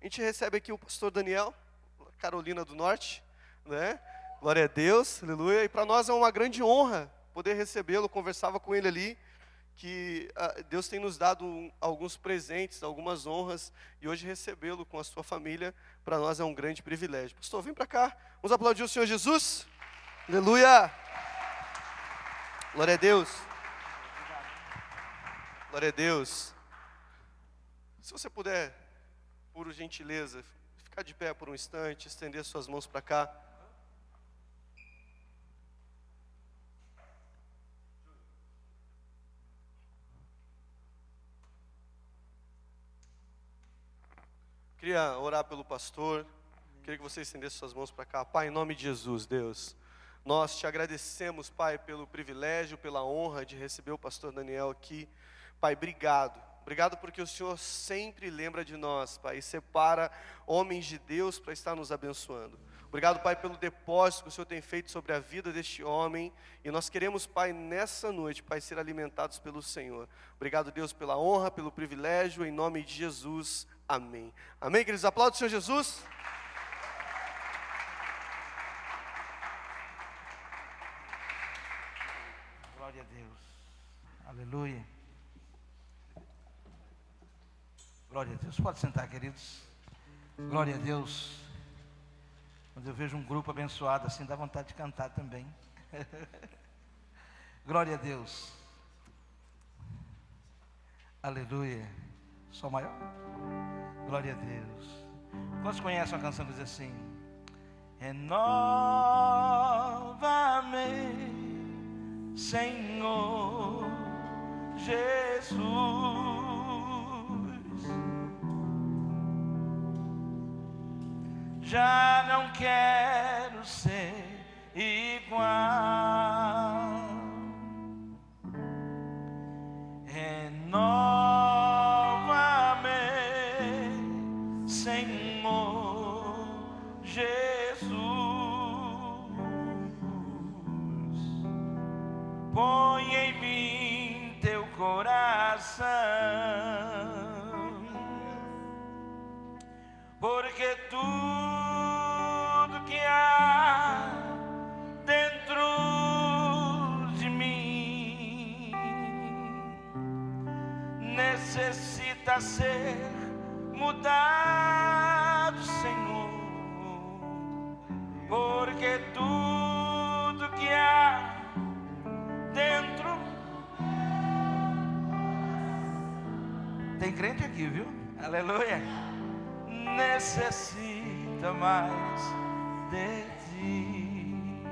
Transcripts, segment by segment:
A gente recebe aqui o pastor Daniel, Carolina do Norte, né? Glória a Deus, aleluia. E para nós é uma grande honra poder recebê-lo. Conversava com ele ali que ah, Deus tem nos dado um, alguns presentes, algumas honras, e hoje recebê-lo com a sua família, para nós é um grande privilégio. Pastor, vem para cá, vamos aplaudir o Senhor Jesus. Aleluia! Glória a Deus. Glória a Deus. Se você puder, por gentileza, ficar de pé por um instante, estender suas mãos para cá. Queria orar pelo pastor. Queria que você estendesse suas mãos para cá. Pai, em nome de Jesus, Deus. Nós te agradecemos, Pai, pelo privilégio, pela honra de receber o pastor Daniel aqui. Pai, obrigado. Obrigado porque o Senhor sempre lembra de nós, Pai, e separa homens de Deus para estar nos abençoando. Obrigado, Pai, pelo depósito que o Senhor tem feito sobre a vida deste homem. E nós queremos, Pai, nessa noite, Pai, ser alimentados pelo Senhor. Obrigado, Deus, pela honra, pelo privilégio, em nome de Jesus. Amém. Amém, queridos? Aplausos, Senhor Jesus. Glória a Deus. Aleluia. Glória a Deus. Pode sentar, queridos. Glória a Deus. Quando eu vejo um grupo abençoado assim, dá vontade de cantar também. Glória a Deus. Aleluia. Sol maior. Glória a Deus. Quantos conhecem uma canção que diz assim? Renova-me, Senhor Jesus. Já não quero ser igual. Ser mudado, Senhor, porque tudo que há dentro tem crente aqui, viu? Aleluia. Necessita mais de ti.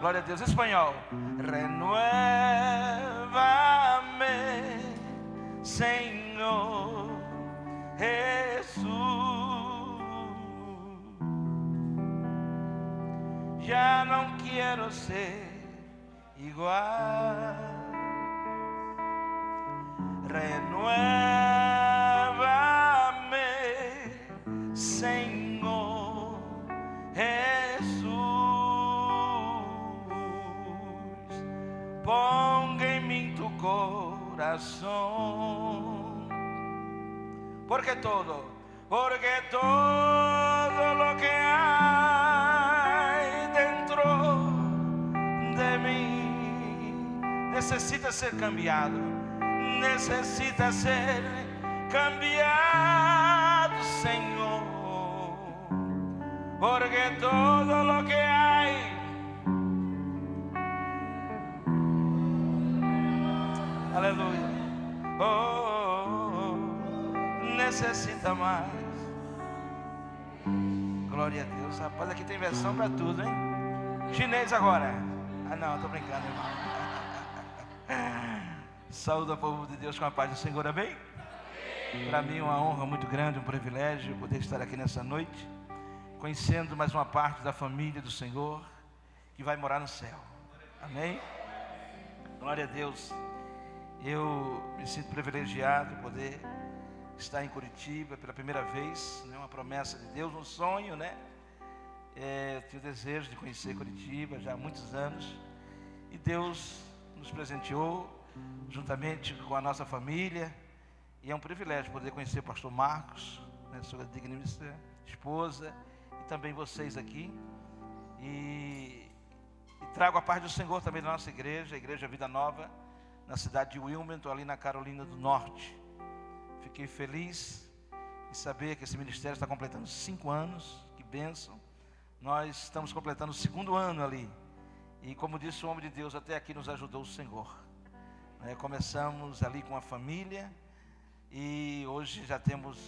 Glória a Deus. Espanhol. Renueva-me, Senhor Jesus. Já não quero ser igual. Renueva-me, Senhor Jesus. Ponga em mim tu corazón. Porque todo, porque todo lo que hay dentro de mí necesita ser cambiado, necesita ser cambiado, Señor. Porque todo lo que necessita mais. Glória a Deus. Rapaz, aqui tem versão para tudo, hein? Chinês agora. Ah, não, tô brincando, irmão. Saúde ao povo de Deus com a paz do Senhor, amém? Para mim é uma honra muito grande, um privilégio poder estar aqui nessa noite, conhecendo mais uma parte da família do Senhor que vai morar no céu. Amém? Glória a Deus. Eu me sinto privilegiado de poder estar em Curitiba pela primeira vez, né, uma promessa de Deus, um sonho, né? É, eu tinha o desejo de conhecer Curitiba já há muitos anos e Deus nos presenteou juntamente com a nossa família e é um privilégio poder conhecer o pastor Marcos, né, sua digníssima esposa e também vocês aqui. E, e trago a paz do Senhor também na nossa igreja, a Igreja Vida Nova, na cidade de Wilmington, ali na Carolina do Norte. Fiquei feliz em saber que esse ministério está completando cinco anos, que bênção. Nós estamos completando o segundo ano ali. E como disse o homem de Deus, até aqui nos ajudou o Senhor. É, começamos ali com a família e hoje já temos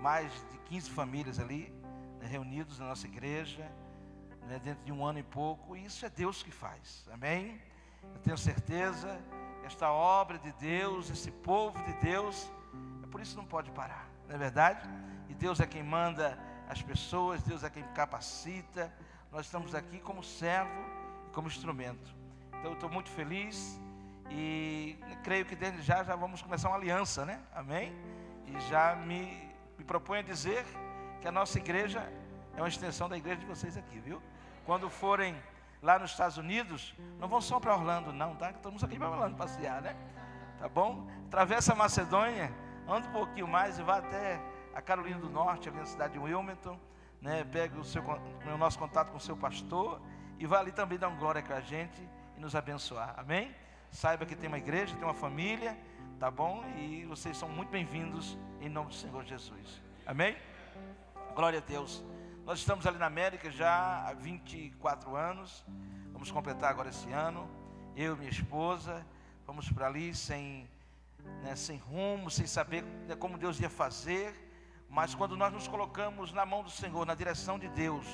mais de 15 famílias ali né, reunidos na nossa igreja, né, dentro de um ano e pouco, e isso é Deus que faz, amém? Eu tenho certeza, esta obra de Deus, esse povo de Deus, por isso não pode parar, não é verdade? E Deus é quem manda as pessoas, Deus é quem capacita, nós estamos aqui como servo e como instrumento. Então eu estou muito feliz e creio que desde já já vamos começar uma aliança, né? Amém? E já me me proponho a dizer que a nossa igreja é uma extensão da igreja de vocês aqui, viu? Quando forem lá nos Estados Unidos, não vão só para Orlando, não, tá? Estamos aqui para Orlando passear, né? Tá bom? Atravessa a Macedônia, anda um pouquinho mais e vá até a Carolina do Norte, ali na cidade de Wilmington, né? Pega o, seu, o nosso contato com o seu pastor e vá ali também dar uma glória com a gente e nos abençoar, amém? Saiba que tem uma igreja, tem uma família tá bom? E vocês são muito bem-vindos em nome do Senhor Jesus. Amém? Glória a Deus. Nós estamos ali na América já há 24 anos. Vamos completar agora esse ano. Eu e minha esposa vamos para ali sem, né, sem rumo, sem saber né, como Deus ia fazer. Mas quando nós nos colocamos na mão do Senhor, na direção de Deus,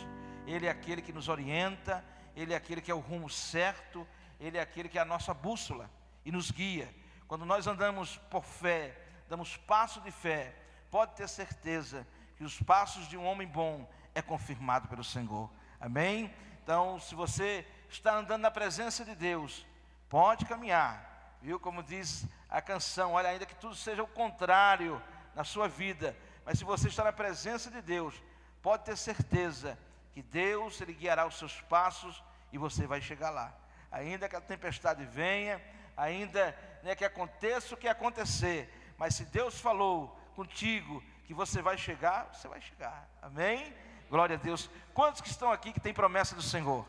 Ele é aquele que nos orienta, Ele é aquele que é o rumo certo, Ele é aquele que é a nossa bússola e nos guia. Quando nós andamos por fé, damos passo de fé, pode ter certeza que os passos de um homem bom é confirmado pelo Senhor. Amém? Então, se você está andando na presença de Deus, pode caminhar. Viu como diz a canção, olha, ainda que tudo seja o contrário na sua vida, mas se você está na presença de Deus, pode ter certeza que Deus ele guiará os seus passos e você vai chegar lá. Ainda que a tempestade venha, ainda né, que aconteça o que acontecer, mas se Deus falou contigo que você vai chegar, você vai chegar. Amém? Glória a Deus. Quantos que estão aqui que tem promessa do Senhor?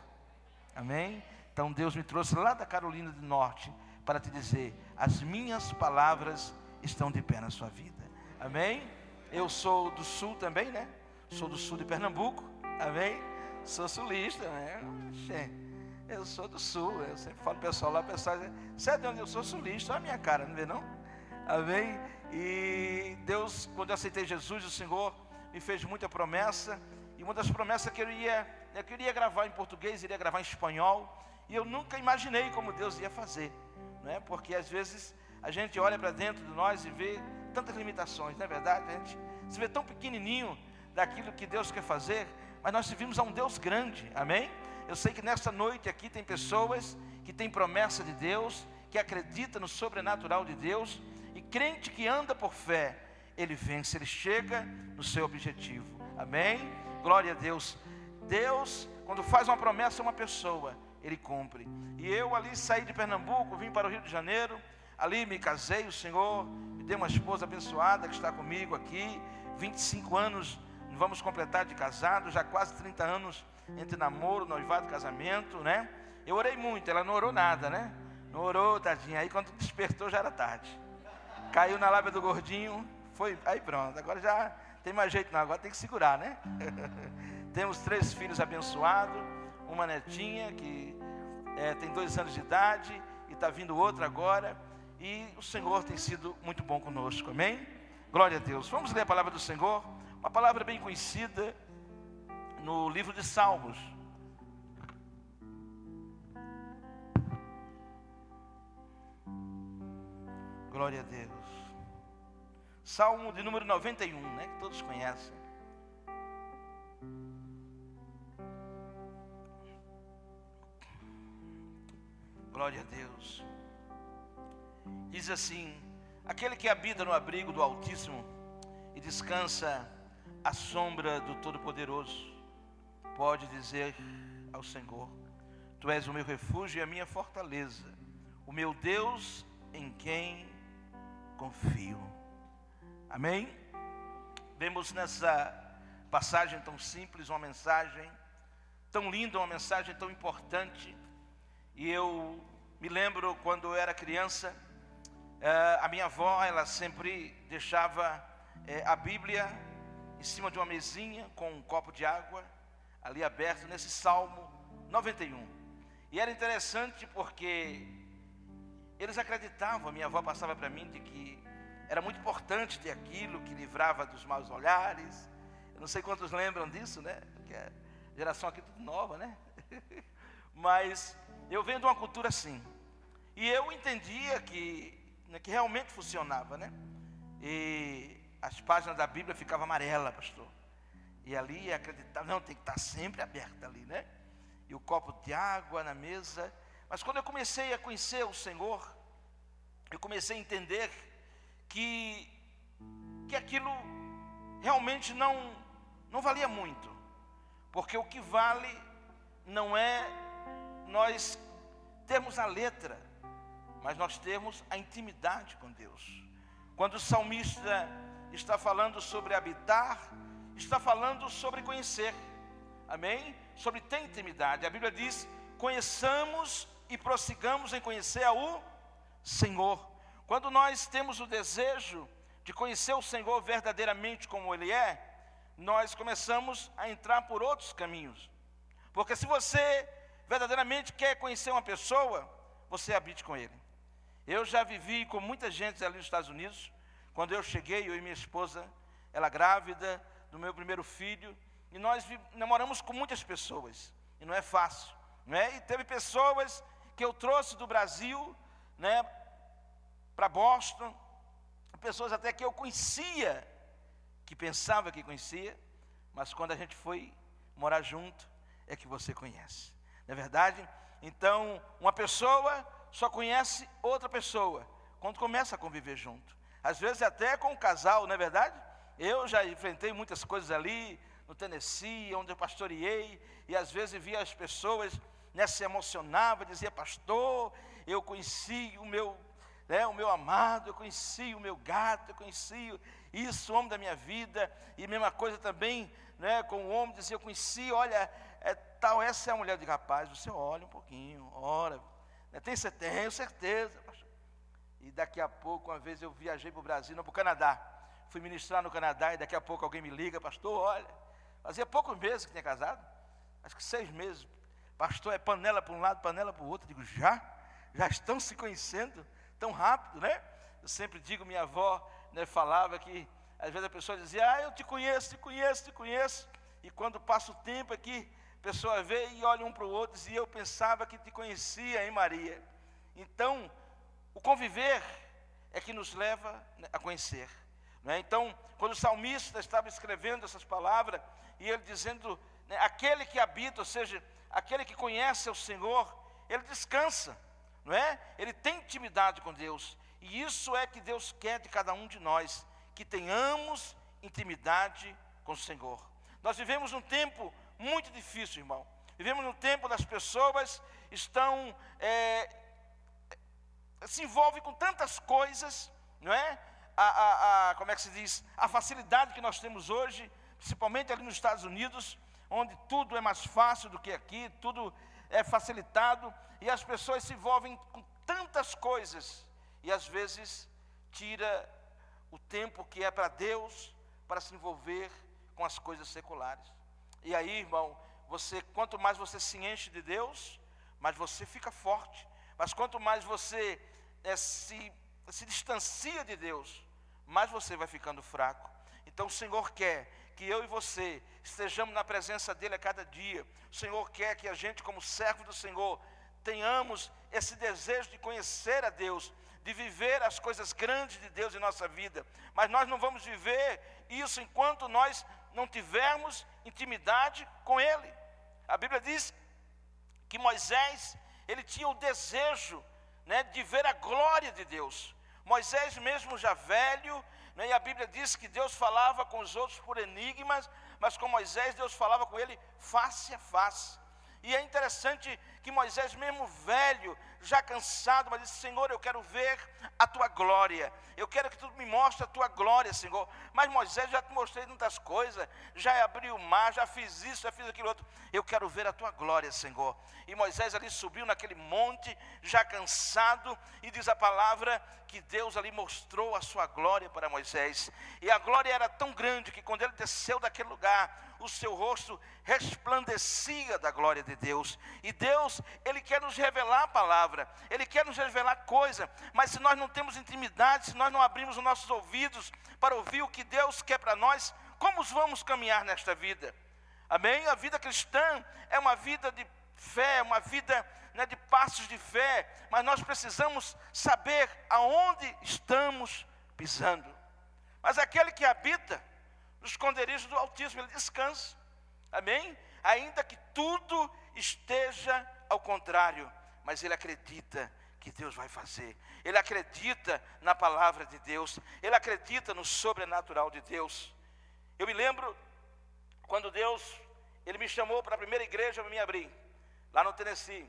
Amém? Então Deus me trouxe lá da Carolina do Norte para te dizer: as minhas palavras estão de pé na sua vida. Amém? Eu sou do sul também, né? Sou do sul de Pernambuco. Amém? Sou sulista, né? Eu sou do sul, eu sempre falo pessoal lá, pessoal você é de onde eu sou sulista, olha a minha cara, não vê não? Amém? E Deus, quando eu aceitei Jesus, o Senhor me fez muita promessa, e uma das promessas que eu ia, eu queria gravar em português, iria gravar em espanhol, e eu nunca imaginei como Deus ia fazer, não é? Porque às vezes a gente olha para dentro de nós e vê tantas limitações, não é verdade? A gente se vê tão pequenininho daquilo que Deus quer fazer, mas nós servimos a um Deus grande, amém? Eu sei que nesta noite aqui tem pessoas que têm promessa de Deus, que acredita no sobrenatural de Deus, e crente que anda por fé, ele vence, ele chega no seu objetivo. Amém? Glória a Deus. Deus, quando faz uma promessa a uma pessoa, ele cumpre. E eu ali saí de Pernambuco, vim para o Rio de Janeiro, ali me casei, o Senhor me deu uma esposa abençoada que está comigo aqui, 25 anos vamos completar de casado, já quase 30 anos entre namoro, noivado, casamento, né? Eu orei muito, ela não orou nada, né? Não orou, tadinha. Aí quando despertou já era tarde. Caiu na lábia do gordinho, foi, aí pronto. Agora já tem mais jeito não, agora tem que segurar, né? Temos três filhos abençoados, uma netinha que é, tem dois anos de idade e está vindo outra agora. E o Senhor tem sido muito bom conosco, amém? Glória a Deus. Vamos ler a palavra do Senhor, uma palavra bem conhecida no livro de Salmos. Glória a Deus. Salmo de número 91, né, que todos conhecem. Glória a Deus. Diz assim: Aquele que habita no abrigo do Altíssimo e descansa à sombra do Todo-Poderoso, pode dizer ao Senhor: Tu és o meu refúgio e a minha fortaleza, o meu Deus em quem confio. Amém? vemos nessa passagem tão simples uma mensagem tão linda, uma mensagem tão importante. E eu me lembro quando eu era criança, eh, a minha avó, ela sempre deixava eh, a Bíblia em cima de uma mesinha com um copo de água ali aberto nesse Salmo 91. E era interessante porque eles acreditavam, a minha avó passava para mim de que era muito importante ter aquilo que livrava dos maus olhares. Eu não sei quantos lembram disso, né? Porque a geração aqui é tudo nova, né? Mas eu venho de uma cultura assim. E eu entendia que, né, que realmente funcionava, né? E as páginas da Bíblia ficavam amarelas, pastor. E ali acreditava, não, tem que estar sempre aberta ali, né? E o copo de água na mesa. Mas quando eu comecei a conhecer o Senhor, eu comecei a entender que, que aquilo realmente não, não valia muito. Porque o que vale não é nós termos a letra, mas nós temos a intimidade com Deus. Quando o salmista está falando sobre habitar, está falando sobre conhecer. Amém? Sobre ter intimidade. A Bíblia diz: conheçamos e prossigamos em conhecer o Senhor. Quando nós temos o desejo de conhecer o Senhor verdadeiramente como Ele é, nós começamos a entrar por outros caminhos. Porque se você verdadeiramente quer conhecer uma pessoa, você habite com Ele. Eu já vivi com muita gente ali nos Estados Unidos. Quando eu cheguei, eu e minha esposa, ela grávida do meu primeiro filho, e nós namoramos com muitas pessoas, e não é fácil, não é? E teve pessoas que eu trouxe do Brasil, né, para Boston, pessoas até que eu conhecia, que pensava que conhecia, mas quando a gente foi morar junto, é que você conhece. Não é verdade? Então, uma pessoa só conhece outra pessoa quando começa a conviver junto. Às vezes até com um casal, não é verdade? Eu já enfrentei muitas coisas ali no Tennessee, onde eu pastoreei, e às vezes via as pessoas né, se emocionava, dizia, pastor, eu conheci o meu, né, o meu amado, eu conheci o meu gato, eu conheci isso, o homem da minha vida, e mesma coisa também né, com o homem, dizia, eu conheci, olha, tal, essa é a mulher de rapaz, você olha um pouquinho, ora, né, tem certeza, certeza. E daqui a pouco, uma vez eu viajei para o Brasil, não, para o Canadá, fui ministrar no Canadá, e daqui a pouco alguém me liga, pastor, olha, fazia poucos meses que tinha casado, acho que seis meses, Pastor, é panela para um lado, panela para o outro. Eu digo, já? Já estão se conhecendo tão rápido, né? Eu sempre digo, minha avó né, falava que às vezes a pessoa dizia, ah, eu te conheço, te conheço, te conheço. E quando passa o tempo aqui, a pessoa vê e olha um para o outro e diz, eu pensava que te conhecia, hein, Maria? Então, o conviver é que nos leva né, a conhecer. É? Então, quando o salmista estava escrevendo essas palavras, e ele dizendo, né, aquele que habita, ou seja, aquele que conhece o Senhor, ele descansa, não é? Ele tem intimidade com Deus. E isso é que Deus quer de cada um de nós, que tenhamos intimidade com o Senhor. Nós vivemos um tempo muito difícil, irmão. Vivemos um tempo das pessoas estão é, se envolvem com tantas coisas, não é? A, a, a, como é que se diz? A facilidade que nós temos hoje, principalmente ali nos Estados Unidos, onde tudo é mais fácil do que aqui, tudo é facilitado, e as pessoas se envolvem com tantas coisas, e às vezes tira o tempo que é para Deus para se envolver com as coisas seculares. E aí, irmão, você quanto mais você se enche de Deus, mais você fica forte. Mas quanto mais você é, se, se distancia de Deus, mais você vai ficando fraco. Então o Senhor quer que eu e você estejamos na presença dEle a cada dia. O Senhor quer que a gente, como servo do Senhor, tenhamos esse desejo de conhecer a Deus, de viver as coisas grandes de Deus em nossa vida. Mas nós não vamos viver isso enquanto nós não tivermos intimidade com Ele. A Bíblia diz que Moisés, ele tinha o desejo né, de ver a glória de Deus. Moisés, mesmo já velho, né? E a Bíblia diz que Deus falava com os outros por enigmas, mas com Moisés Deus falava com ele face a face. E é interessante que Moisés, mesmo velho, já cansado, mas disse: Senhor, eu quero ver a tua glória. Eu quero que tu me mostre a tua glória, Senhor. Mas Moisés, já te mostrei muitas coisas. Já abri o mar, já fiz isso, já fiz aquilo outro. Eu quero ver a tua glória, Senhor. E Moisés ali subiu naquele monte, já cansado, e diz a palavra que Deus ali mostrou a sua glória para Moisés. E a glória era tão grande que quando ele desceu daquele lugar, o seu rosto resplandecia da glória de Deus. E Deus, Ele quer nos revelar a palavra, Ele quer nos revelar coisa, mas se nós não temos intimidade, se nós não abrimos os nossos ouvidos para ouvir o que Deus quer para nós, como vamos caminhar nesta vida? Amém? A vida cristã é uma vida de fé, uma vida né, de passos de fé, mas nós precisamos saber aonde estamos pisando. Mas aquele que habita no esconderijo do Altíssimo, ele descansa. Amém? Ainda que tudo esteja ao contrário, mas ele acredita que Deus vai fazer. Ele acredita na palavra de Deus, ele acredita no sobrenatural de Deus. Eu me lembro quando Deus ele me chamou para a primeira igreja para me abrir, lá no Tennessee.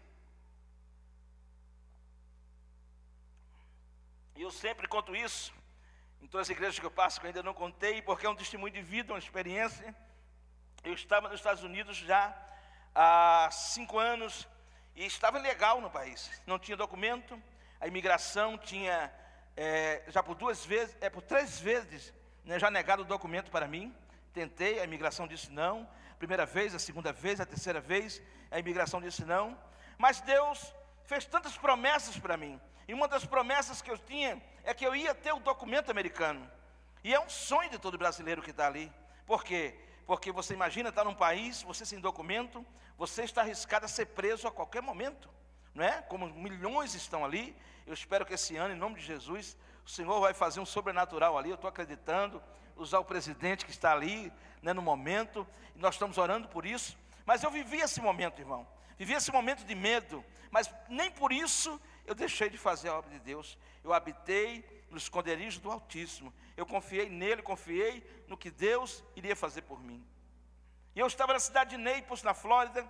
E eu sempre conto isso, em todas as igrejas que eu passo, que eu ainda não contei, porque é um testemunho de vida, uma experiência. Eu estava nos Estados Unidos já há cinco anos e estava legal no país. Não tinha documento, a imigração tinha é, já por duas vezes, é por três vezes, né, já negado o documento para mim. Tentei, a imigração disse não. Primeira vez, a segunda vez, a terceira vez, a imigração disse não. Mas Deus fez tantas promessas para mim. E uma das promessas que eu tinha é que eu ia ter o documento americano. E é um sonho de todo brasileiro que está ali. Por quê? Porque você imagina estar num país, você sem documento, você está arriscado a ser preso a qualquer momento. Não é? Como milhões estão ali. Eu espero que esse ano, em nome de Jesus, o Senhor vai fazer um sobrenatural ali. Eu estou acreditando. Usar o presidente que está ali né, no momento. E nós estamos orando por isso. Mas eu vivi esse momento, irmão. Vivi esse momento de medo. Mas nem por isso eu deixei de fazer a obra de Deus. Eu habitei no esconderijo do Altíssimo. Eu confiei nele, confiei no que Deus iria fazer por mim. E eu estava na cidade de Naples, na Flórida,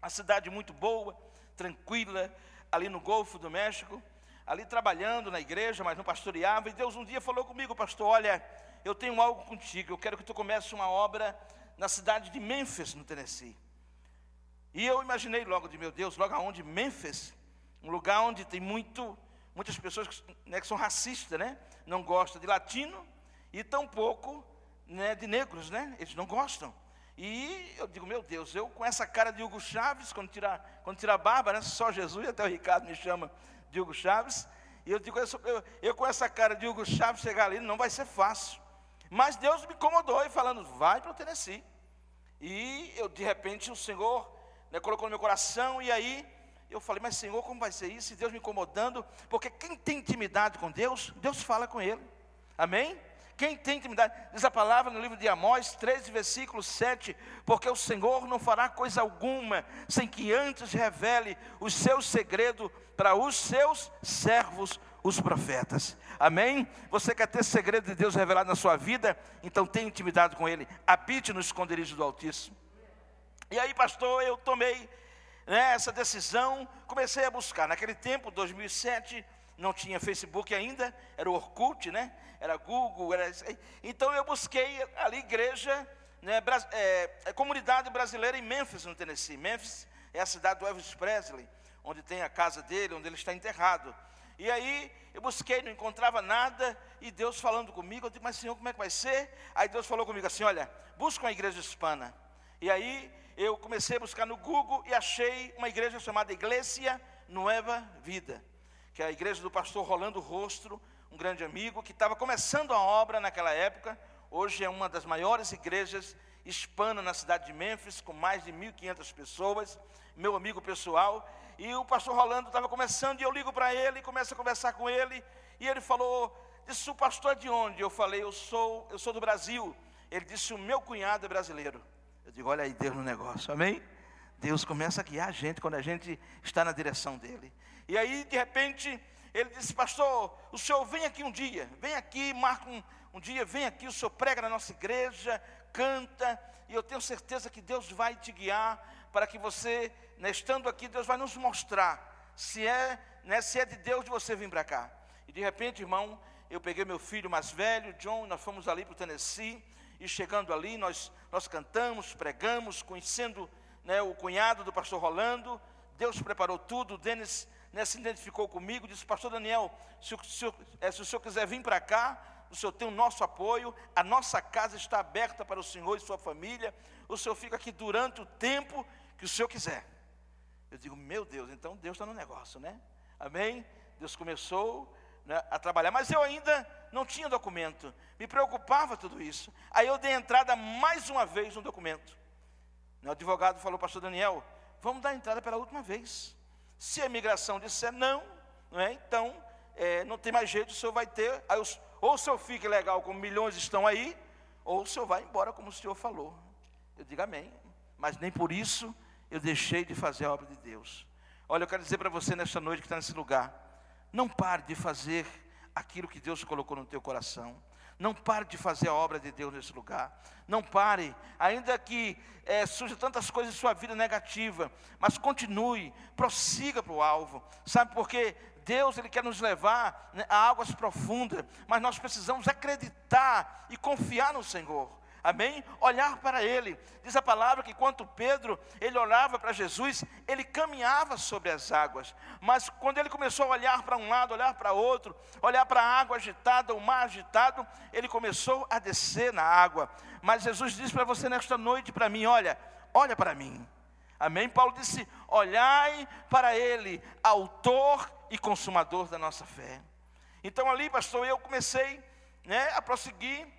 uma cidade muito boa, tranquila, ali no Golfo do México, ali trabalhando na igreja, mas não pastoreava. E Deus um dia falou comigo, pastor: Olha, eu tenho algo contigo, eu quero que tu comece uma obra na cidade de Memphis, no Tennessee. E eu imaginei logo de meu Deus, logo aonde Memphis, um lugar onde tem muito, muitas pessoas né, que são racistas, né? Não gostam de latino e tampouco né, de negros, né? Eles não gostam. E eu digo, meu Deus, eu com essa cara de Hugo Chaves, quando tira, quando tira a barba, né, só Jesus, até o Ricardo me chama de Hugo Chaves, e eu digo, eu, eu, eu com essa cara de Hugo Chaves chegar ali não vai ser fácil. Mas Deus me incomodou e falando, vai para o Tennessee. E eu, de repente, o Senhor né, colocou no meu coração, e aí eu falei, mas Senhor, como vai ser isso? E Deus me incomodando, porque quem tem intimidade com Deus, Deus fala com ele. Amém? Quem tem intimidade, diz a palavra no livro de Amós 13, versículo 7, porque o Senhor não fará coisa alguma sem que antes revele o seu segredo para os seus servos, os profetas. Amém? Você quer ter segredo de Deus revelado na sua vida? Então tenha intimidade com Ele, habite no esconderijo do Altíssimo. E aí, pastor, eu tomei né, essa decisão, comecei a buscar. Naquele tempo, 2007, não tinha Facebook ainda, era o Orkut, né? Era Google, era... então eu busquei ali igreja, né, é, é, comunidade brasileira em Memphis, no Tennessee. Memphis é a cidade do Elvis Presley, onde tem a casa dele, onde ele está enterrado. E aí eu busquei, não encontrava nada, e Deus falando comigo, eu disse, mas Senhor, como é que vai ser? Aí Deus falou comigo assim: olha, busca uma igreja hispana. E aí eu comecei a buscar no Google e achei uma igreja chamada Igreja Nueva Vida, que é a igreja do pastor Rolando Rostro, um grande amigo, que estava começando a obra naquela época. Hoje é uma das maiores igrejas hispanas na cidade de Memphis, com mais de 1.500 pessoas, meu amigo pessoal. E o pastor Rolando estava começando, e eu ligo para ele, começo a conversar com ele, e ele falou, disse, o pastor é de onde? Eu falei, eu sou, eu sou do Brasil. Ele disse, o meu cunhado é brasileiro. Eu digo, olha aí Deus no negócio, amém? Deus começa a guiar a gente quando a gente está na direção dele. E aí, de repente, ele disse, pastor, o senhor vem aqui um dia, vem aqui, marca um, um dia, vem aqui, o senhor prega na nossa igreja, canta, e eu tenho certeza que Deus vai te guiar para que você, né, estando aqui, Deus vai nos mostrar se é, né, se é de Deus de você vir para cá. E de repente, irmão, eu peguei meu filho mais velho, John, nós fomos ali para o Tennessee, e chegando ali, nós, nós cantamos, pregamos, conhecendo né, o cunhado do pastor Rolando, Deus preparou tudo, o Denis né, se identificou comigo, disse, pastor Daniel, se o, se, é, se o senhor quiser vir para cá, o senhor tem o nosso apoio, a nossa casa está aberta para o senhor e sua família, o senhor fica aqui durante o tempo que o senhor quiser. Eu digo, meu Deus, então Deus está no negócio, né? Amém? Deus começou né, a trabalhar, mas eu ainda não tinha documento, me preocupava tudo isso. Aí eu dei entrada mais uma vez no documento. O advogado falou, pastor Daniel, vamos dar entrada pela última vez. Se a imigração disser não, não é, então é, não tem mais jeito, o senhor vai ter, os, ou o senhor fica legal, como milhões estão aí, ou o senhor vai embora, como o senhor falou. Eu digo amém, mas nem por isso eu deixei de fazer a obra de Deus. Olha, eu quero dizer para você nesta noite que está nesse lugar, não pare de fazer aquilo que Deus colocou no teu coração. Não pare de fazer a obra de Deus nesse lugar. Não pare, ainda que é, surjam tantas coisas em sua vida negativa, mas continue, prossiga para o alvo. Sabe por quê? Deus ele quer nos levar né, a águas profundas, mas nós precisamos acreditar e confiar no Senhor. Amém? Olhar para Ele. Diz a palavra que quando Pedro, ele olhava para Jesus, ele caminhava sobre as águas. Mas quando ele começou a olhar para um lado, olhar para outro, olhar para a água agitada, o mar agitado, ele começou a descer na água. Mas Jesus disse para você nesta noite, para mim, olha, olha para mim. Amém? Paulo disse: olhai para Ele, autor e consumador da nossa fé. Então ali, pastor, eu comecei né, a prosseguir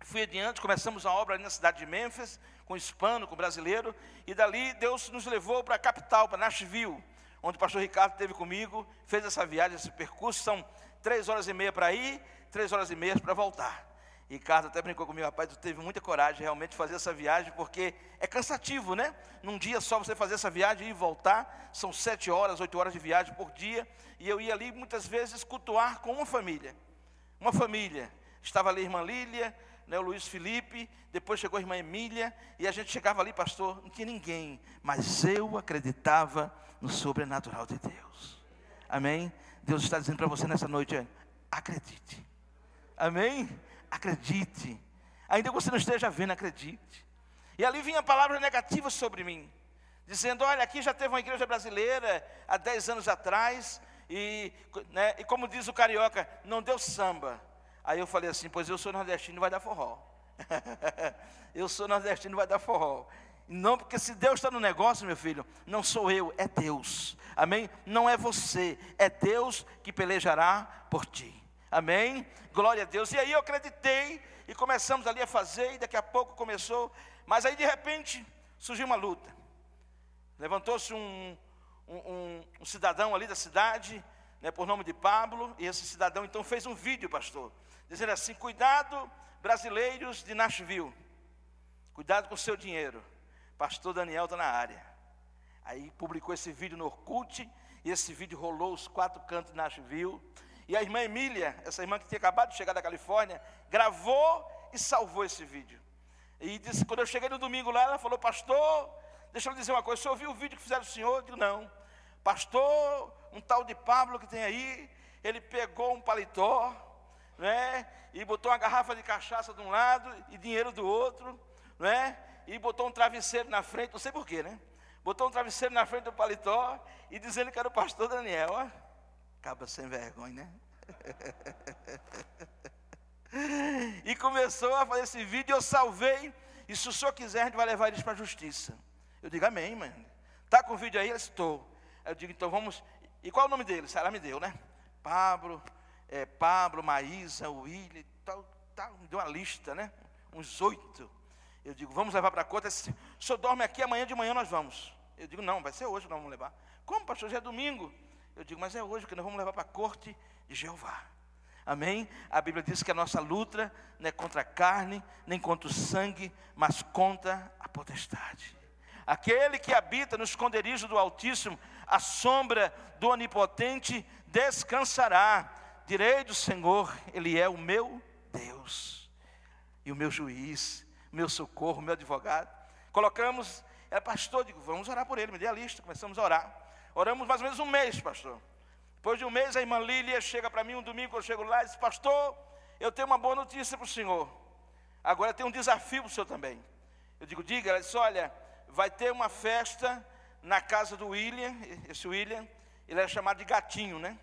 Fui adiante, começamos a obra ali na cidade de Memphis, com hispano, com brasileiro, e dali Deus nos levou para a capital, para Nashville, onde o pastor Ricardo esteve comigo, fez essa viagem, esse percurso, são três horas e meia para ir, três horas e meia para voltar. Ricardo até brincou comigo, rapaz, tu teve muita coragem realmente de fazer essa viagem, porque é cansativo, né? Num dia só você fazer essa viagem e voltar, são sete horas, oito horas de viagem por dia, e eu ia ali muitas vezes cultuar com uma família. Uma família. Estava ali a irmã Lília, né, o Luiz Felipe, depois chegou a irmã Emília, e a gente chegava ali, pastor, não tinha ninguém, mas eu acreditava no sobrenatural de Deus. Amém? Deus está dizendo para você nessa noite, acredite. Amém? Acredite. Ainda que você não esteja vendo, acredite. E ali vinha palavras negativas sobre mim, dizendo: olha, aqui já teve uma igreja brasileira há 10 anos atrás, e, né, e como diz o carioca, não deu samba. Aí eu falei assim: Pois eu sou nordestino, vai dar forró. eu sou nordestino, vai dar forró. Não, porque se Deus está no negócio, meu filho, não sou eu, é Deus. Amém? Não é você, é Deus que pelejará por ti. Amém? Glória a Deus. E aí eu acreditei e começamos ali a fazer, e daqui a pouco começou. Mas aí de repente surgiu uma luta. Levantou-se um, um, um, um, cidadão ali da cidade, né, por nome de Pablo, e esse cidadão então fez um vídeo, pastor dizendo assim: Cuidado, brasileiros de Nashville, cuidado com o seu dinheiro. Pastor Daniel está na área. Aí publicou esse vídeo no Orkut, e esse vídeo rolou os quatro cantos de Nashville. E a irmã Emília, essa irmã que tinha acabado de chegar da Califórnia, gravou e salvou esse vídeo. E disse, quando eu cheguei no domingo lá, ela falou, pastor, deixa eu dizer uma coisa, o senhor o vídeo que fizeram o senhor? Eu digo, não. Pastor, um tal de Pablo que tem aí, ele pegou um paletó, né? E botou uma garrafa de cachaça de um lado e dinheiro do outro, né? E botou um travesseiro na frente, não sei porquê, né? Botou um travesseiro na frente do paletó e dizendo que era o pastor Daniel, ó. Acaba sem vergonha, né? e começou a fazer esse vídeo, eu salvei, e se o senhor quiser, a gente vai levar eles para a justiça. Eu digo, amém, mano. Tá com o vídeo aí? Estou. Eu digo, então vamos. E qual é o nome dele? Ela me deu, né? Pablo, é, Pablo, Maísa, William, tal, tal, me deu uma lista, né? Uns oito. Eu digo, vamos levar para a corte. Se o dorme aqui, amanhã de manhã nós vamos. Eu digo, não, vai ser hoje que nós vamos levar. Como, pastor? Já é domingo. Eu digo, mas é hoje que nós vamos levar para a corte de Jeová. Amém? A Bíblia diz que a nossa luta não é contra a carne, nem contra o sangue, mas contra a potestade. Aquele que habita no esconderijo do Altíssimo, a sombra do Onipotente descansará. Direi do Senhor, Ele é o meu Deus, e o meu juiz, meu socorro, meu advogado. Colocamos Ela, pastor, digo, vamos orar por ele, me dê a lista. Começamos a orar. Oramos mais ou menos um mês, pastor. Depois de um mês, a irmã Lília chega para mim um domingo, eu chego lá e diz, pastor, eu tenho uma boa notícia para o senhor. Agora tem um desafio para o senhor também. Eu digo, diga, ela disse, olha, vai ter uma festa na casa do William, esse William, ele era chamado de gatinho, né?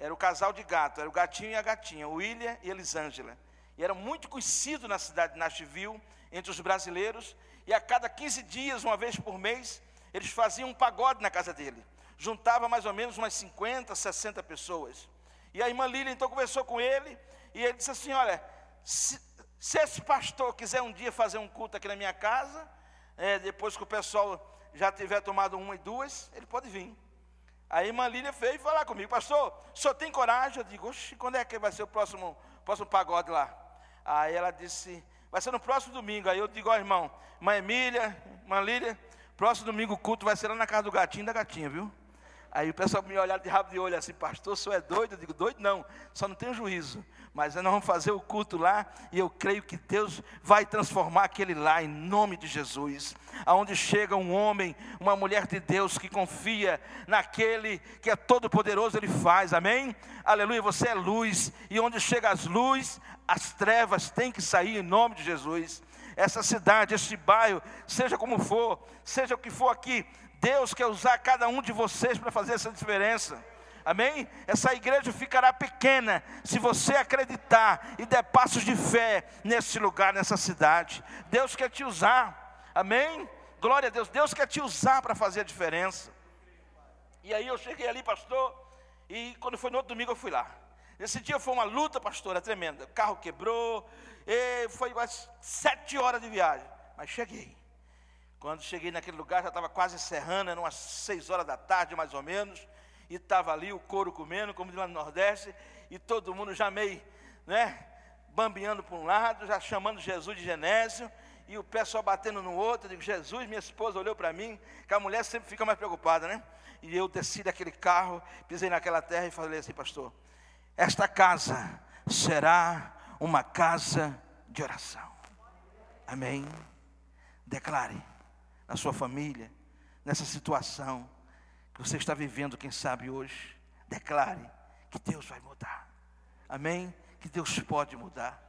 Era o casal de gato, era o gatinho e a gatinha, William e Elisângela. E era muito conhecido na cidade de Nashville, entre os brasileiros, e a cada 15 dias, uma vez por mês, eles faziam um pagode na casa dele. Juntava mais ou menos umas 50, 60 pessoas. E a irmã Lília então conversou com ele, e ele disse assim: Olha, se, se esse pastor quiser um dia fazer um culto aqui na minha casa, é, depois que o pessoal já tiver tomado uma e duas, ele pode vir. A irmã Lília veio falar comigo, pastor, senhor tem coragem? Eu digo, oxe, quando é que vai ser o próximo, próximo pagode lá? Aí ela disse, vai ser no próximo domingo. Aí eu digo, ó irmão, irmã Emília, irmã Lília, próximo domingo o culto vai ser lá na casa do gatinho da gatinha, viu? Aí o pessoal me olhava de rabo de olho assim, pastor, o senhor é doido? Eu digo, doido não, só não tenho juízo. Mas nós vamos fazer o culto lá e eu creio que Deus vai transformar aquele lá em nome de Jesus. Aonde chega um homem, uma mulher de Deus que confia naquele que é todo poderoso, ele faz. Amém? Aleluia, você é luz e onde chega as luzes, as trevas têm que sair em nome de Jesus. Essa cidade, este bairro, seja como for, seja o que for aqui, Deus quer usar cada um de vocês para fazer essa diferença. Amém? Essa igreja ficará pequena se você acreditar e der passos de fé nesse lugar, nessa cidade. Deus quer te usar. Amém? Glória a Deus. Deus quer te usar para fazer a diferença. E aí eu cheguei ali, pastor, e quando foi no outro domingo eu fui lá. Esse dia foi uma luta, pastora, é tremenda. O carro quebrou, foi umas sete horas de viagem, mas cheguei. Quando cheguei naquele lugar, já estava quase encerrando, eram umas seis horas da tarde, mais ou menos, e estava ali o couro comendo, como de lá no Nordeste, e todo mundo já meio, né, bambeando para um lado, já chamando Jesus de Genésio, e o pé só batendo no outro. Eu digo, Jesus, minha esposa olhou para mim, que a mulher sempre fica mais preocupada, né? E eu desci daquele carro, pisei naquela terra e falei assim, pastor, esta casa será uma casa de oração. Amém. Declare na sua família, nessa situação que você está vivendo, quem sabe hoje, declare que Deus vai mudar. Amém? Que Deus pode mudar.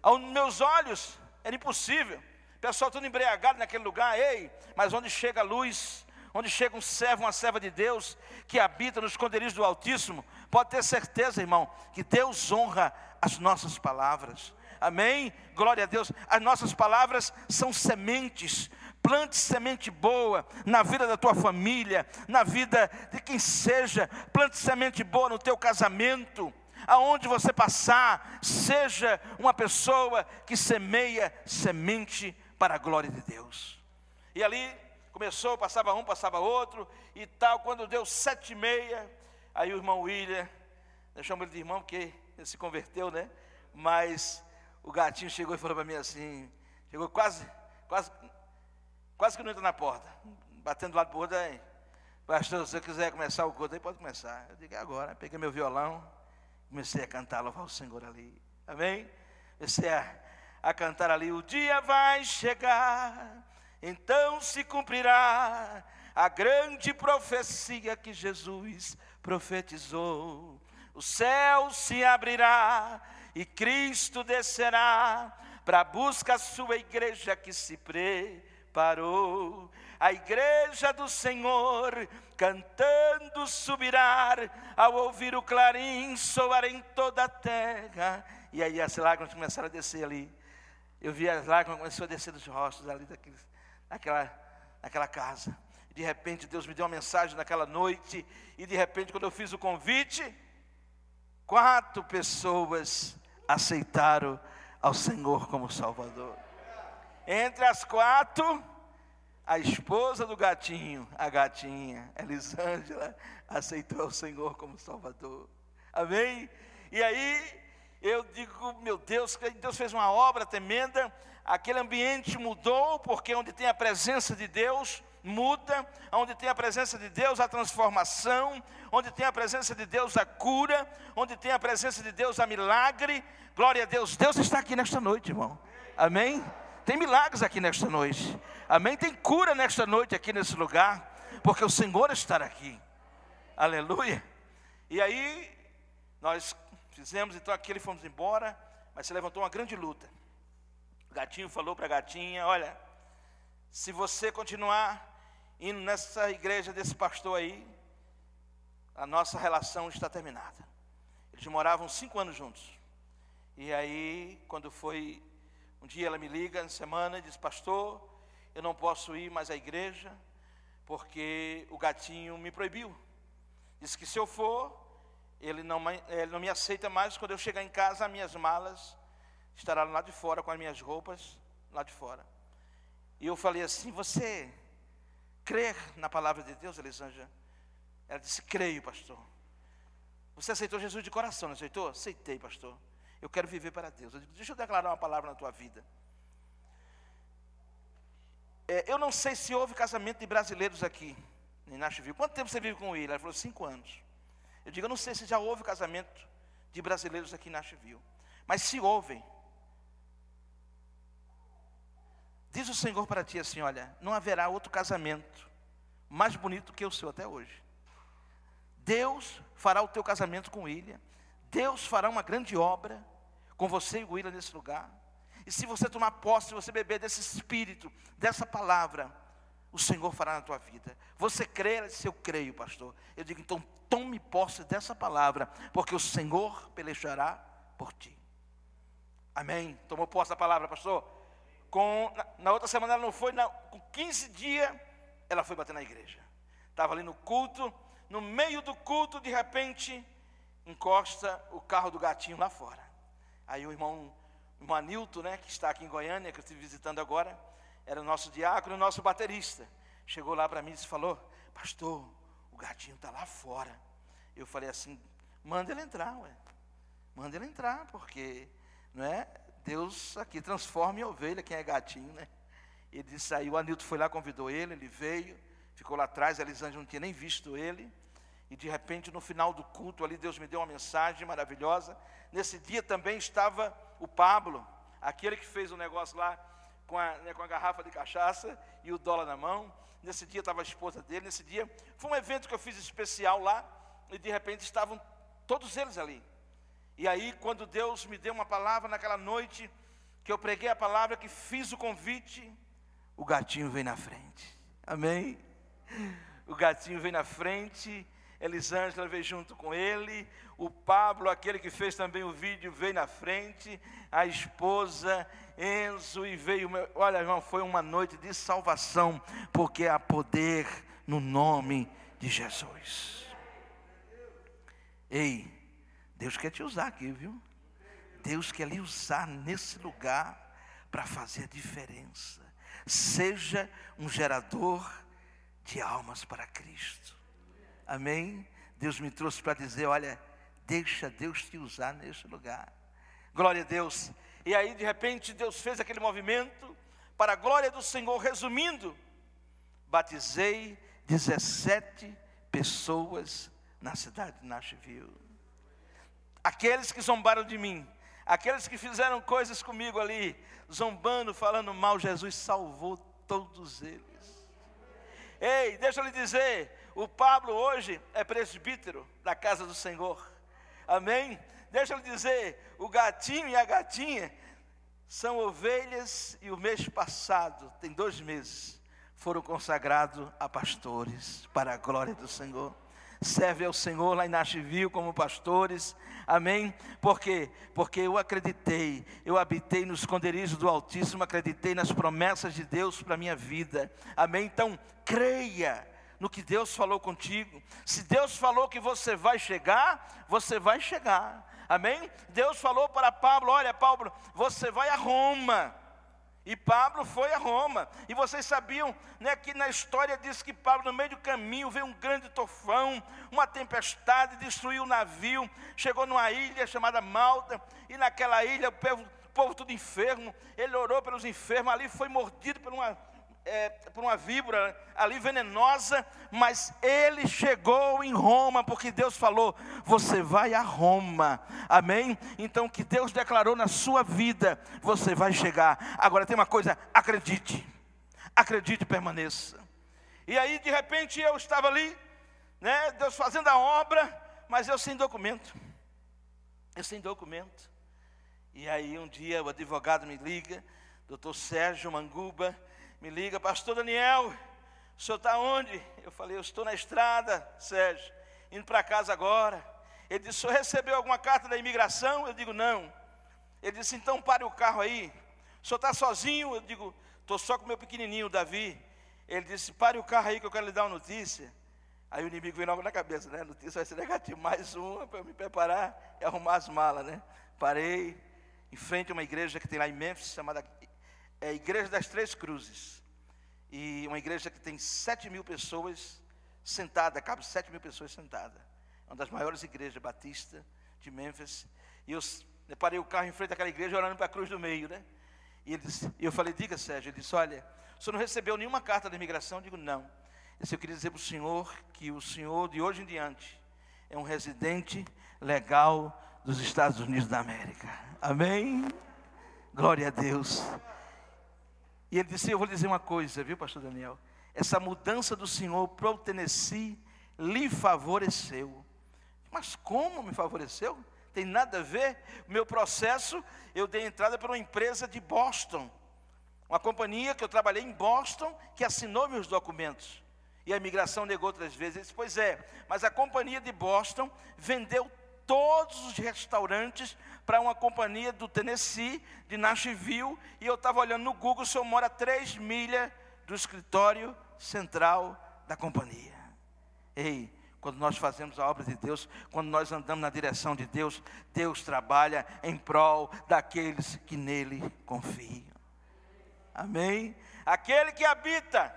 Aos meus olhos era impossível. O pessoal todo embriagado naquele lugar, ei, mas onde chega a luz, onde chega um servo, uma serva de Deus, que habita nos esconderijos do Altíssimo, pode ter certeza, irmão, que Deus honra as nossas palavras. Amém? Glória a Deus. As nossas palavras são sementes plante semente boa na vida da tua família, na vida de quem seja, plante semente boa no teu casamento, aonde você passar, seja uma pessoa que semeia semente para a glória de Deus. E ali começou, passava um, passava outro, e tal, quando deu sete e meia, aí o irmão William, eu chamo ele de irmão porque ele se converteu, né? Mas o gatinho chegou e falou para mim assim, chegou quase, quase Quase que não entra na porta. Batendo do lado para o outro aí. Pastor, se você quiser começar o culto aí, pode começar. Eu digo, é agora. Peguei meu violão, comecei a cantar, louvar o Senhor ali. Amém? Comecei a, a cantar ali. O dia vai chegar, então se cumprirá a grande profecia que Jesus profetizou. O céu se abrirá e Cristo descerá para buscar a sua igreja que se preparou parou. A igreja do Senhor cantando subirá, ao ouvir o clarim soar em toda a terra. E aí as lágrimas começaram a descer ali. Eu vi as lágrimas começaram a descer dos rostos ali daquele, naquela, naquela casa. De repente Deus me deu uma mensagem naquela noite. E de repente, quando eu fiz o convite, quatro pessoas aceitaram ao Senhor como Salvador. Entre as quatro, a esposa do gatinho, a gatinha, Elisângela, aceitou o Senhor como Salvador. Amém? E aí, eu digo, meu Deus, Deus fez uma obra tremenda, aquele ambiente mudou, porque onde tem a presença de Deus, muda, onde tem a presença de Deus, a transformação, onde tem a presença de Deus, a cura, onde tem a presença de Deus, a milagre. Glória a Deus, Deus está aqui nesta noite, irmão. Amém? Tem milagres aqui nesta noite. Amém? Tem cura nesta noite aqui nesse lugar, porque o Senhor está aqui. Aleluia. E aí, nós fizemos então aquilo e fomos embora, mas se levantou uma grande luta. O gatinho falou para a gatinha: Olha, se você continuar indo nessa igreja desse pastor aí, a nossa relação está terminada. Eles moravam cinco anos juntos. E aí, quando foi um dia, ela me liga na semana e diz: Pastor, eu não posso ir mais à igreja, porque o gatinho me proibiu. Diz que se eu for, ele não, ele não me aceita mais. Quando eu chegar em casa, as minhas malas estarão lá de fora, com as minhas roupas lá de fora. E eu falei assim: Você crê na palavra de Deus, Elisângela? Ela disse: Creio, pastor. Você aceitou Jesus de coração, não aceitou? Aceitei, pastor. Eu quero viver para Deus. Eu digo, deixa eu declarar uma palavra na tua vida. É, eu não sei se houve casamento de brasileiros aqui, em Nashville. Quanto tempo você vive com ele? Ela falou, cinco anos. Eu digo, eu não sei se já houve casamento de brasileiros aqui em Nashville. Mas se houve, diz o Senhor para ti assim: olha, não haverá outro casamento mais bonito que o seu até hoje. Deus fará o teu casamento com William. Deus fará uma grande obra com você e William nesse lugar. E se você tomar posse, se você beber desse espírito, dessa palavra, o Senhor fará na tua vida. Você crê? Disse, eu creio, pastor. Eu digo, então tome posse dessa palavra, porque o Senhor pelejará por ti. Amém? Tomou posse da palavra, pastor? Com, na, na outra semana ela não foi, na, com 15 dias, ela foi bater na igreja. Estava ali no culto, no meio do culto, de repente, encosta o carro do gatinho lá fora. Aí o irmão, o irmão Anilton, né, que está aqui em Goiânia, que eu estive visitando agora, era o nosso diácono, o nosso baterista. Chegou lá para mim e falou: Pastor, o gatinho está lá fora. Eu falei assim: Manda ele entrar, ué. Manda ele entrar, porque não é? Deus aqui transforma em ovelha quem é gatinho, né? Ele disse aí, o Anilton foi lá, convidou ele, ele veio ficou lá atrás, a Elisângela não tinha nem visto ele. E de repente, no final do culto ali, Deus me deu uma mensagem maravilhosa. Nesse dia também estava o Pablo, aquele que fez o negócio lá com a, né, com a garrafa de cachaça e o dólar na mão. Nesse dia estava a esposa dele. Nesse dia foi um evento que eu fiz especial lá. E de repente estavam todos eles ali. E aí, quando Deus me deu uma palavra naquela noite, que eu preguei a palavra, que fiz o convite, o gatinho veio na frente. Amém? O gatinho vem na frente, Elisângela veio junto com ele, o Pablo, aquele que fez também o vídeo, veio na frente, a esposa, Enzo, e veio. Olha, irmão, foi uma noite de salvação, porque há poder no nome de Jesus. Ei, Deus quer te usar aqui, viu? Deus quer lhe usar nesse lugar para fazer a diferença. Seja um gerador de almas para Cristo. Amém? Deus me trouxe para dizer: olha, deixa Deus te usar neste lugar. Glória a Deus. E aí, de repente, Deus fez aquele movimento para a glória do Senhor. Resumindo, batizei 17 pessoas na cidade de Nashville. Aqueles que zombaram de mim, aqueles que fizeram coisas comigo ali, zombando, falando mal, Jesus salvou todos eles. Ei, deixa eu lhe dizer, o Pablo hoje é presbítero da casa do Senhor. Amém? Deixa eu lhe dizer, o gatinho e a gatinha são ovelhas e o mês passado, tem dois meses, foram consagrados a pastores para a glória do Senhor serve ao Senhor lá em Nashville como pastores, amém? Por quê? Porque eu acreditei, eu habitei no esconderijo do Altíssimo, acreditei nas promessas de Deus para a minha vida, amém? Então, creia no que Deus falou contigo, se Deus falou que você vai chegar, você vai chegar, amém? Deus falou para Pablo: olha, Pablo, você vai a Roma. E Pablo foi a Roma. E vocês sabiam né, que na história diz que Pablo, no meio do caminho, veio um grande tufão, uma tempestade, destruiu o navio, chegou numa ilha chamada Malta, e naquela ilha o povo, o povo tudo enfermo, ele orou pelos enfermos, ali foi mordido por uma é, por uma víbora ali venenosa, mas ele chegou em Roma, porque Deus falou: você vai a Roma, amém? Então, que Deus declarou na sua vida, você vai chegar. Agora, tem uma coisa: acredite, acredite e permaneça. E aí, de repente, eu estava ali, né, Deus fazendo a obra, mas eu sem documento. Eu sem documento. E aí, um dia, o advogado me liga, doutor Sérgio Manguba, me liga, pastor Daniel, o senhor está onde? Eu falei, eu estou na estrada, Sérgio, indo para casa agora. Ele disse, o senhor recebeu alguma carta da imigração? Eu digo, não. Ele disse, então pare o carro aí. O senhor está sozinho? Eu digo, estou só com meu pequenininho, Davi. Ele disse, pare o carro aí que eu quero lhe dar uma notícia. Aí o inimigo veio logo na cabeça, né? A notícia vai ser negativa. Mais uma para eu me preparar e arrumar as malas, né? Parei em frente a uma igreja que tem lá em Memphis, chamada é, Igreja das Três Cruzes. E uma igreja que tem sete mil pessoas sentadas, cabe sete mil pessoas sentadas. É uma das maiores igrejas batistas de Memphis. E eu parei o carro em frente àquela igreja, olhando para a cruz do meio, né? E disse, eu falei, diga Sérgio, ele disse, olha, o senhor não recebeu nenhuma carta da imigração? Eu digo, não. Ele disse, eu queria dizer para o senhor que o senhor, de hoje em diante, é um residente legal dos Estados Unidos da América. Amém? Glória a Deus. E ele disse, eu vou dizer uma coisa, viu, pastor Daniel? Essa mudança do senhor para o Tennessee lhe favoreceu. Mas como me favoreceu? Tem nada a ver. O meu processo, eu dei entrada para uma empresa de Boston. Uma companhia que eu trabalhei em Boston, que assinou meus documentos. E a imigração negou outras vezes. Ele disse, pois é, mas a companhia de Boston vendeu todos os restaurantes para uma companhia do Tennessee, de Nashville, e eu estava olhando no Google, o senhor mora a três milhas do escritório central da companhia. Ei, quando nós fazemos a obra de Deus, quando nós andamos na direção de Deus, Deus trabalha em prol daqueles que nele confiam. Amém? Aquele que habita,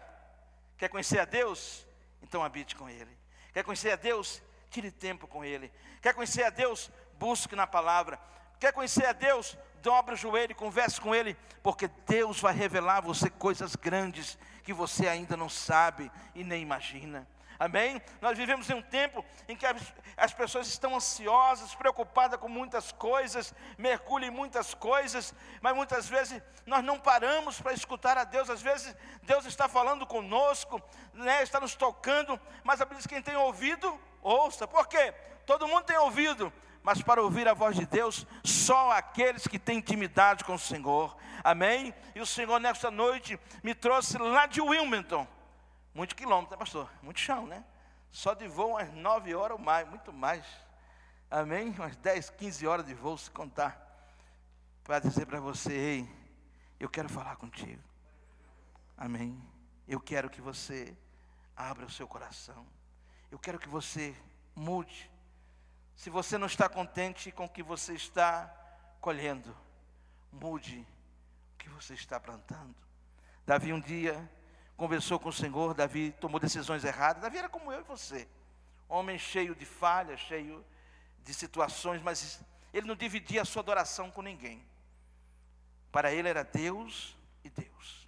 quer conhecer a Deus? Então habite com Ele. Quer conhecer a Deus? Tire tempo com Ele. Quer conhecer a Deus? Busque na palavra. Quer conhecer a Deus? Dobre o joelho converse com Ele, porque Deus vai revelar a você coisas grandes que você ainda não sabe e nem imagina. Amém? Nós vivemos em um tempo em que as pessoas estão ansiosas, preocupadas com muitas coisas, mergulham em muitas coisas, mas muitas vezes nós não paramos para escutar a Deus. Às vezes Deus está falando conosco, né, está nos tocando, mas a Bíblia diz: quem tem ouvido, ouça. Por quê? Todo mundo tem ouvido, mas para ouvir a voz de Deus, só aqueles que têm intimidade com o Senhor. Amém? E o Senhor, nesta noite, me trouxe lá de Wilmington Muitos quilômetros, né, pastor? Muito chão, né? Só de voo umas nove horas ou mais, muito mais. Amém? Umas 10, 15 horas de voo, se contar. Para dizer para você, ei, eu quero falar contigo. Amém? Eu quero que você abra o seu coração. Eu quero que você mude. Se você não está contente com o que você está colhendo, mude o que você está plantando. Davi um dia conversou com o Senhor, Davi tomou decisões erradas. Davi era como eu e você, homem cheio de falhas, cheio de situações, mas ele não dividia a sua adoração com ninguém. Para ele era Deus e Deus.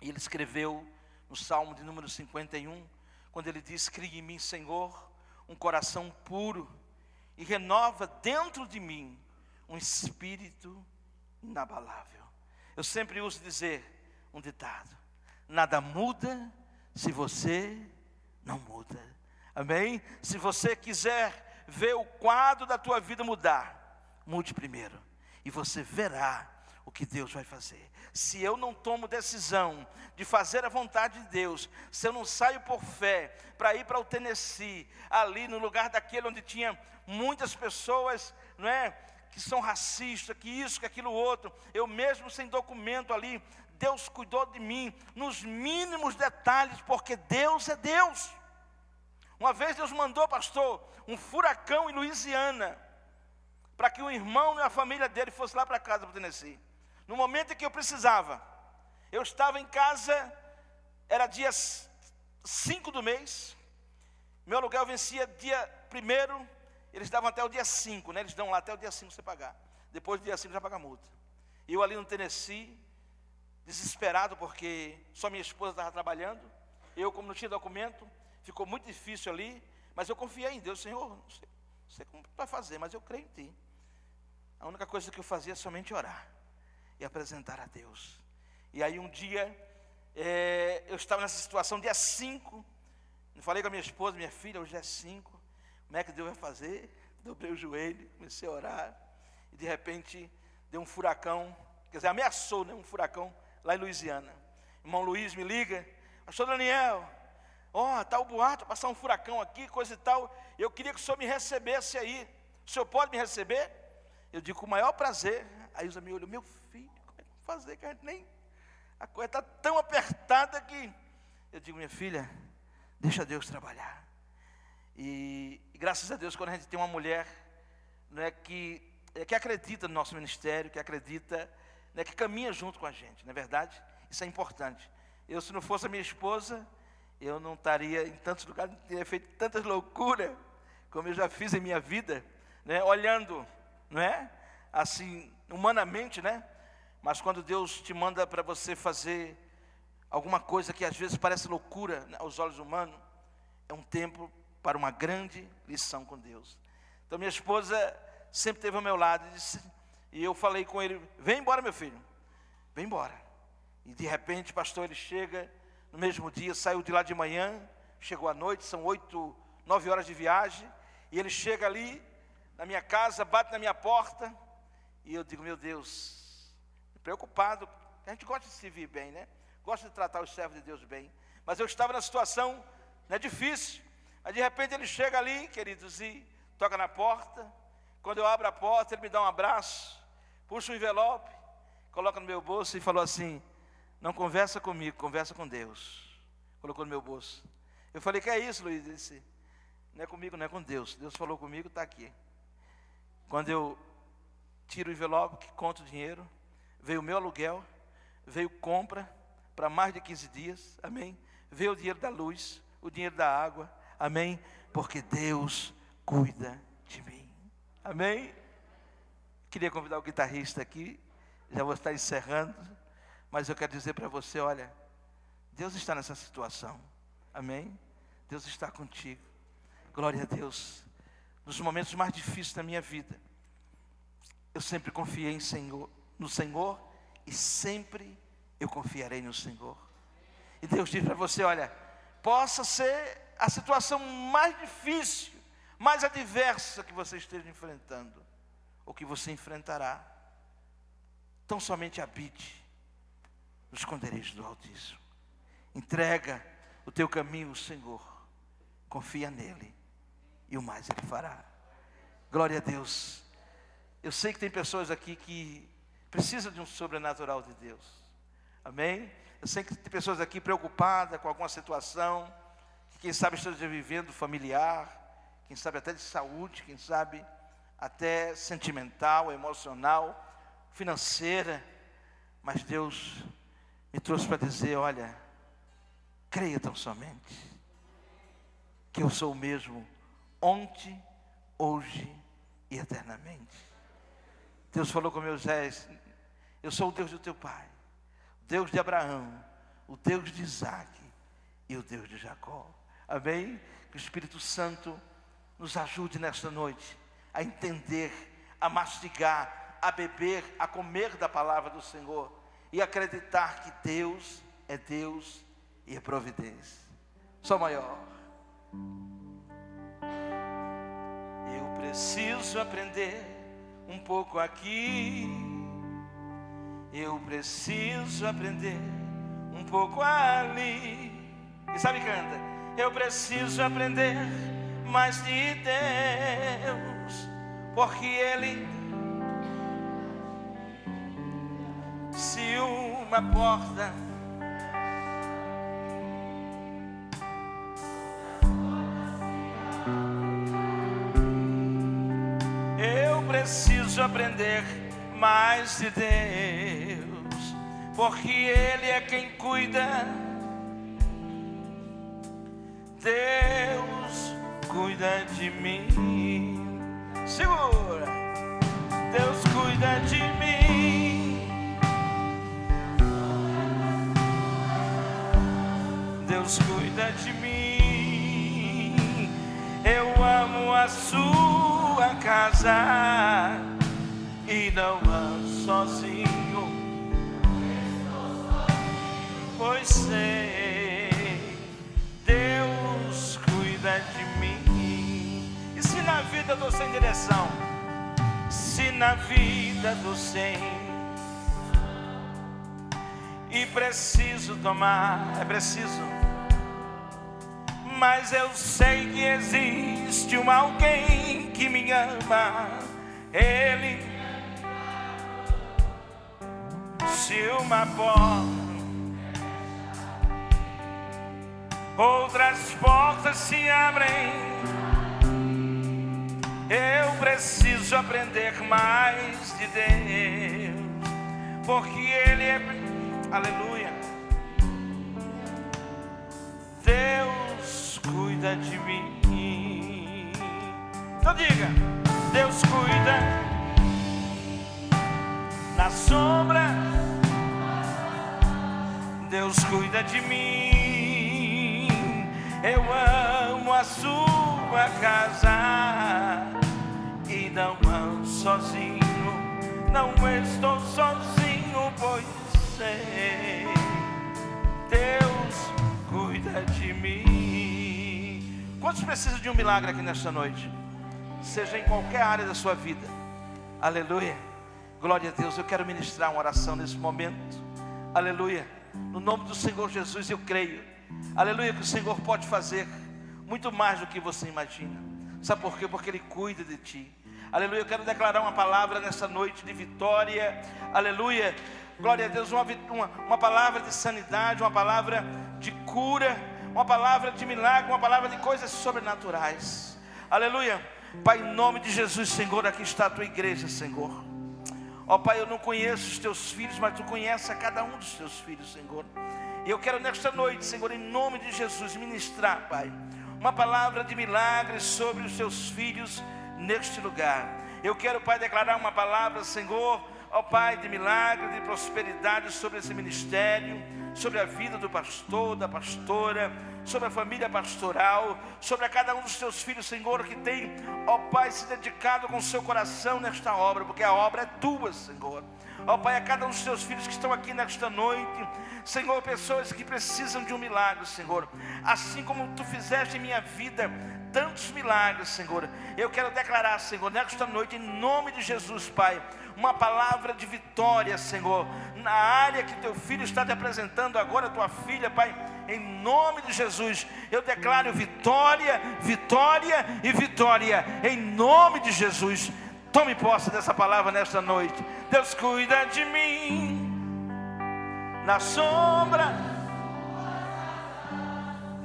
E ele escreveu no Salmo de número 51, quando ele diz: Crie em mim, Senhor, um coração puro e renova dentro de mim um espírito inabalável. Eu sempre uso dizer um ditado: nada muda se você não muda. Amém? Se você quiser ver o quadro da tua vida mudar, mude primeiro. E você verá o que Deus vai fazer. Se eu não tomo decisão de fazer a vontade de Deus, se eu não saio por fé para ir para o Tennessee, ali no lugar daquele onde tinha muitas pessoas, não é? Que são racistas, que isso, que aquilo outro, eu mesmo sem documento ali, Deus cuidou de mim nos mínimos detalhes, porque Deus é Deus. Uma vez Deus mandou, pastor, um furacão em Louisiana, para que um irmão e a família dele fosse lá para casa para Tennessee. No momento em que eu precisava, eu estava em casa, era dia 5 do mês, meu aluguel vencia dia 1 eles davam até o dia 5, né? Eles dão lá até o dia 5 você pagar. Depois do dia 5 já paga multa. E eu ali no Tennessee, desesperado porque só minha esposa estava trabalhando, eu como não tinha documento, ficou muito difícil ali, mas eu confiei em Deus, Senhor, não sei, não sei como vai fazer, mas eu creio em Ti. A única coisa que eu fazia é somente orar e apresentar a Deus. E aí um dia É, eu estava nessa situação dia 5. Falei com a minha esposa, minha filha, hoje é 5. Como é que Deus vai fazer? Dobrei o joelho, comecei a orar. E de repente deu um furacão, quer dizer, ameaçou né, um furacão lá em Louisiana. Irmão Luiz me liga, pastor Daniel, ó, oh, tá o boato, passar um furacão aqui, coisa e tal. Eu queria que o senhor me recebesse aí. O senhor pode me receber? Eu digo com o maior prazer. Aí os amigos olham, meu filho, como é que vou fazer? Que a gente nem. A coisa está tão apertada que. Eu digo, minha filha, deixa Deus trabalhar. E, e, graças a Deus, quando a gente tem uma mulher não é, que, é, que acredita no nosso ministério, que acredita, né, que caminha junto com a gente, não é verdade? Isso é importante. Eu, se não fosse a minha esposa, eu não estaria em tantos lugares, não teria feito tantas loucuras como eu já fiz em minha vida, né, olhando, não é? Assim, humanamente, né? Mas quando Deus te manda para você fazer alguma coisa que às vezes parece loucura né, aos olhos humanos, é um tempo para uma grande lição com Deus. Então minha esposa sempre esteve ao meu lado e, disse, e eu falei com ele: vem embora, meu filho, vem embora. E de repente, pastor, ele chega no mesmo dia, saiu de lá de manhã, chegou à noite, são oito, nove horas de viagem, e ele chega ali na minha casa, bate na minha porta, e eu digo, meu Deus, preocupado, a gente gosta de se vir bem, né? Gosta de tratar os servos de Deus bem. Mas eu estava na situação né, difícil. Aí de repente ele chega ali, queridos, e toca na porta. Quando eu abro a porta, ele me dá um abraço, puxa o um envelope, coloca no meu bolso e falou assim: Não conversa comigo, conversa com Deus. Colocou no meu bolso. Eu falei: Que é isso, Luiz? Ele disse: Não é comigo, não é com Deus. Deus falou comigo, está aqui. Quando eu tiro o envelope, que conto o dinheiro, veio o meu aluguel, veio compra para mais de 15 dias, amém? Veio o dinheiro da luz, o dinheiro da água, amém? Porque Deus cuida de mim, amém? Queria convidar o guitarrista aqui, já vou estar encerrando, mas eu quero dizer para você: olha, Deus está nessa situação, amém? Deus está contigo, glória a Deus. Nos momentos mais difíceis da minha vida, eu sempre confiei em Senhor, no Senhor e sempre eu confiarei no Senhor. E Deus diz para você: olha, possa ser a situação mais difícil, mais adversa que você esteja enfrentando, ou que você enfrentará, tão somente habite no esconderijo do Altíssimo. Entrega o teu caminho ao Senhor, confia nele, e o mais ele fará. Glória a Deus. Eu sei que tem pessoas aqui que precisam de um sobrenatural de Deus. Amém? Eu sei que tem pessoas aqui preocupadas com alguma situação, que quem sabe esteja vivendo familiar, quem sabe até de saúde, quem sabe até sentimental, emocional, financeira. Mas Deus me trouxe para dizer: olha, creia tão somente, que eu sou o mesmo ontem, hoje e eternamente. Deus falou com Moisés: Eu sou o Deus do teu pai, o Deus de Abraão, o Deus de Isaac e o Deus de Jacó. Amém? Que o Espírito Santo nos ajude nesta noite a entender, a mastigar, a beber, a comer da palavra do Senhor e acreditar que Deus é Deus e é providência. Só maior. Eu preciso aprender um pouco aqui. Eu preciso aprender um pouco ali. E sabe, canta? Eu preciso aprender mais de Deus, porque Ele. Se uma porta aprender mais de Deus, porque Ele é quem cuida. Deus cuida de mim. Segura. Deus cuida de mim. Deus cuida de mim. Eu amo a sua casa e não ando sozinho. Pois sei, Deus cuida de mim. E se na vida eu sem direção, se na vida estou sem, e preciso tomar, é preciso, mas eu sei que existe um alguém que me ama, Se uma porta outras portas se abrem. Eu preciso aprender mais de Deus, porque Ele é, aleluia. Deus cuida de mim. Então diga: Deus cuida na sombra. Deus cuida de mim. Eu amo a sua casa e não ando sozinho, não estou sozinho, pois sei, Deus cuida de mim. Quantos precisam de um milagre aqui nesta noite? Seja em qualquer área da sua vida, aleluia. Glória a Deus, eu quero ministrar uma oração nesse momento, aleluia. No nome do Senhor Jesus, eu creio Aleluia, que o Senhor pode fazer muito mais do que você imagina. Sabe por quê? Porque Ele cuida de ti. Aleluia, eu quero declarar uma palavra nessa noite de vitória. Aleluia, glória a Deus, uma, uma, uma palavra de sanidade, uma palavra de cura, uma palavra de milagre, uma palavra de coisas sobrenaturais. Aleluia, Pai, em nome de Jesus, Senhor, aqui está a tua igreja, Senhor. Ó Pai, eu não conheço os teus filhos, mas tu conheces a cada um dos teus filhos, Senhor. E eu quero nesta noite, Senhor, em nome de Jesus, ministrar, Pai, uma palavra de milagres sobre os seus filhos neste lugar. Eu quero, Pai, declarar uma palavra, Senhor, ó Pai, de milagre, de prosperidade sobre esse ministério, sobre a vida do pastor, da pastora, sobre a família pastoral, sobre a cada um dos teus filhos, Senhor, que tem, ó Pai, se dedicado com o seu coração nesta obra, porque a obra é tua, Senhor. Ó Pai, a cada um dos teus filhos que estão aqui nesta noite, Senhor, pessoas que precisam de um milagre, Senhor. Assim como tu fizeste em minha vida tantos milagres, Senhor. Eu quero declarar, Senhor, nesta noite, em nome de Jesus, Pai, uma palavra de vitória, Senhor, na área que teu filho está te apresentando agora, tua filha, Pai, em nome de Jesus, eu declaro vitória, vitória e vitória, em nome de Jesus. Tome posse dessa palavra nesta noite. Deus cuida de mim na sombra.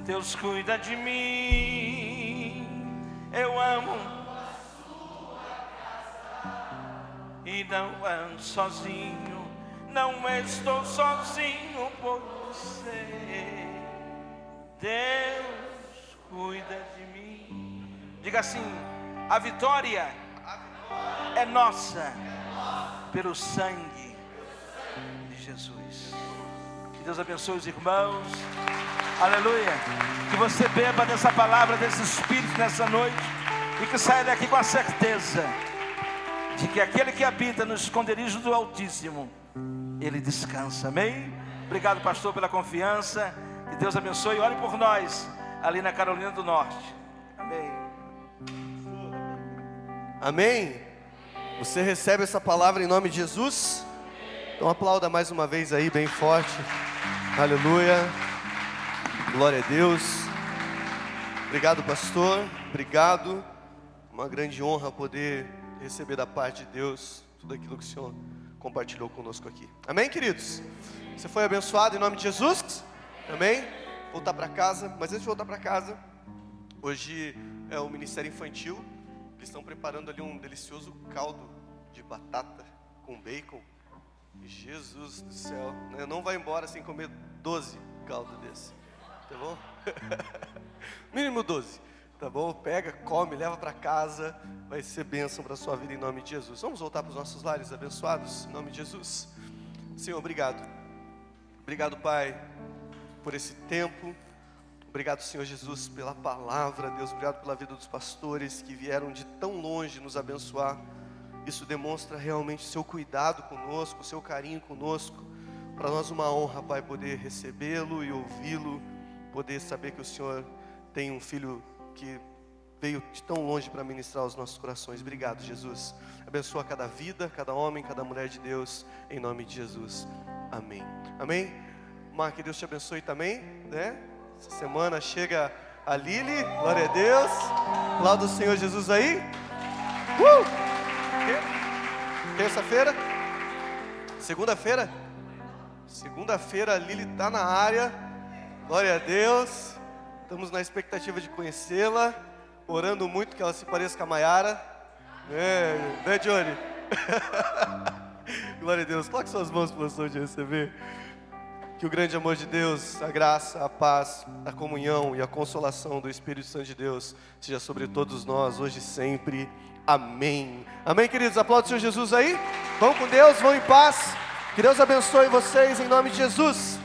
Deus cuida de mim. Eu amo. E não ando sozinho. Não estou sozinho por você. Deus cuida de mim. Diga assim: a vitória é nossa pelo sangue de Jesus. Que Deus abençoe os irmãos. Aleluia. Que você beba dessa palavra, desse Espírito nessa noite. E que saia daqui com a certeza de que aquele que habita no esconderijo do Altíssimo, ele descansa. Amém? Obrigado, pastor, pela confiança. Que Deus abençoe. Ore por nós, ali na Carolina do Norte. Amém. Amém. Você recebe essa palavra em nome de Jesus? Então aplauda mais uma vez aí, bem forte. Aleluia. Glória a Deus. Obrigado, pastor. Obrigado. Uma grande honra poder receber da parte de Deus tudo aquilo que o Senhor compartilhou conosco aqui. Amém, queridos? Você foi abençoado em nome de Jesus? Amém? Voltar para casa, mas antes de voltar para casa, hoje é o Ministério Infantil. Eles estão preparando ali um delicioso caldo de batata com bacon Jesus do céu, né? não vai embora sem comer 12 caldos desse, tá bom? Mínimo 12, tá bom? Pega, come, leva para casa, vai ser bênção para a sua vida em nome de Jesus. Vamos voltar para os nossos lares abençoados em nome de Jesus. Senhor, obrigado. Obrigado, Pai, por esse tempo. Obrigado, Senhor Jesus, pela palavra, Deus. Obrigado pela vida dos pastores que vieram de tão longe nos abençoar. Isso demonstra realmente seu cuidado conosco, seu carinho conosco. Para nós uma honra, Pai, poder recebê-lo e ouvi-lo, poder saber que o Senhor tem um filho que veio de tão longe para ministrar os nossos corações. Obrigado, Jesus. Abençoa cada vida, cada homem, cada mulher de Deus, em nome de Jesus. Amém. Amém. Mar, que Deus te abençoe também, né? Essa semana chega a Lili, glória a Deus. Lá do Senhor Jesus aí. Uh! Terça-feira? Segunda-feira? Segunda-feira a Lili está na área. Glória a Deus. Estamos na expectativa de conhecê-la. Orando muito que ela se pareça com a Maiara. É, né, Johnny? Glória a Deus. Coloque suas mãos para o de receber. Que o grande amor de Deus, a graça, a paz, a comunhão e a consolação do Espírito Santo de Deus seja sobre todos nós, hoje e sempre. Amém. Amém, queridos? Aplaude o Senhor Jesus aí. Vão com Deus, vão em paz. Que Deus abençoe vocês em nome de Jesus.